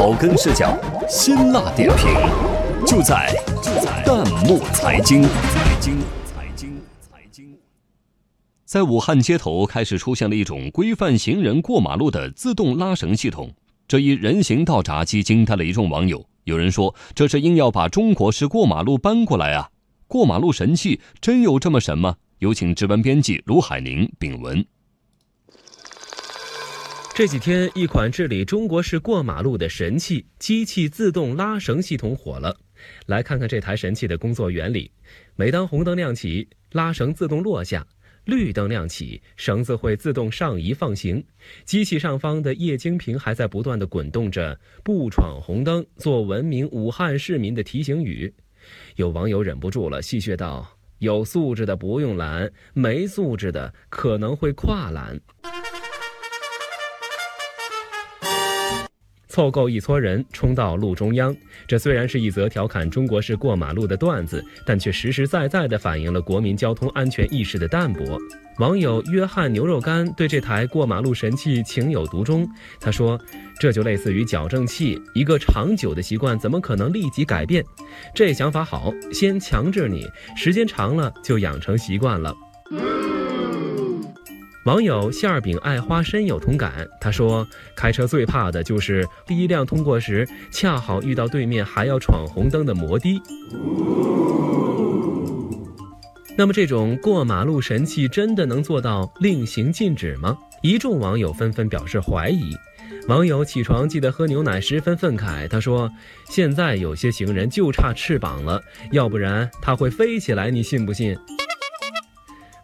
草根视角，辛辣点评，就在就在弹幕财经。财经财经财经，在武汉街头开始出现了一种规范行人过马路的自动拉绳系统，这一人行道闸机惊呆了一众网友。有人说，这是硬要把中国式过马路搬过来啊！过马路神器真有这么神吗？有请值班编辑卢海宁丙文。这几天，一款治理中国式过马路的神器——机器自动拉绳系统火了。来看看这台神器的工作原理：每当红灯亮起，拉绳自动落下；绿灯亮起，绳子会自动上移放行。机器上方的液晶屏还在不断的滚动着“不闯红灯，做文明武汉市民”的提醒语。有网友忍不住了，戏谑道：“有素质的不用拦，没素质的可能会跨栏。”凑够一撮人冲到路中央，这虽然是一则调侃中国式过马路的段子，但却实实在在地反映了国民交通安全意识的淡薄。网友约翰牛肉干对这台过马路神器情有独钟，他说：“这就类似于矫正器，一个长久的习惯怎么可能立即改变？这想法好，先强制你，时间长了就养成习惯了。”网友馅儿饼爱花深有同感，他说：“开车最怕的就是第一辆通过时，恰好遇到对面还要闯红灯的摩的。”那么，这种过马路神器真的能做到令行禁止吗？一众网友纷纷表示怀疑。网友起床记得喝牛奶十分愤慨，他说：“现在有些行人就差翅膀了，要不然他会飞起来，你信不信？”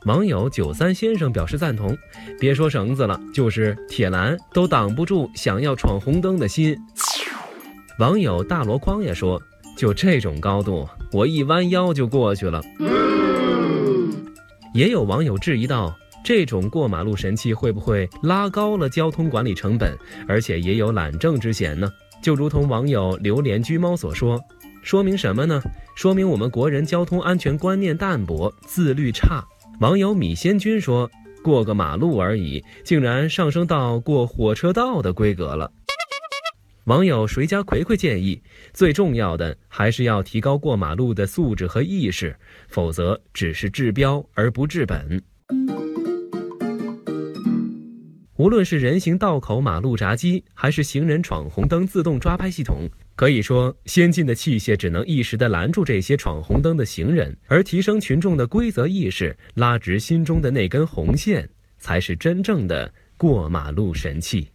网友九三先生表示赞同，别说绳子了，就是铁栏都挡不住想要闯红灯的心。网友大箩筐也说，就这种高度，我一弯腰就过去了。也有网友质疑道，这种过马路神器会不会拉高了交通管理成本，而且也有懒政之嫌呢？就如同网友榴莲居猫所说，说明什么呢？说明我们国人交通安全观念淡薄，自律差。网友米仙君说：“过个马路而已，竟然上升到过火车道的规格了。”网友谁家葵葵建议，最重要的还是要提高过马路的素质和意识，否则只是治标而不治本。无论是人行道口马路闸机，还是行人闯红灯自动抓拍系统。可以说，先进的器械只能一时的拦住这些闯红灯的行人，而提升群众的规则意识，拉直心中的那根红线，才是真正的过马路神器。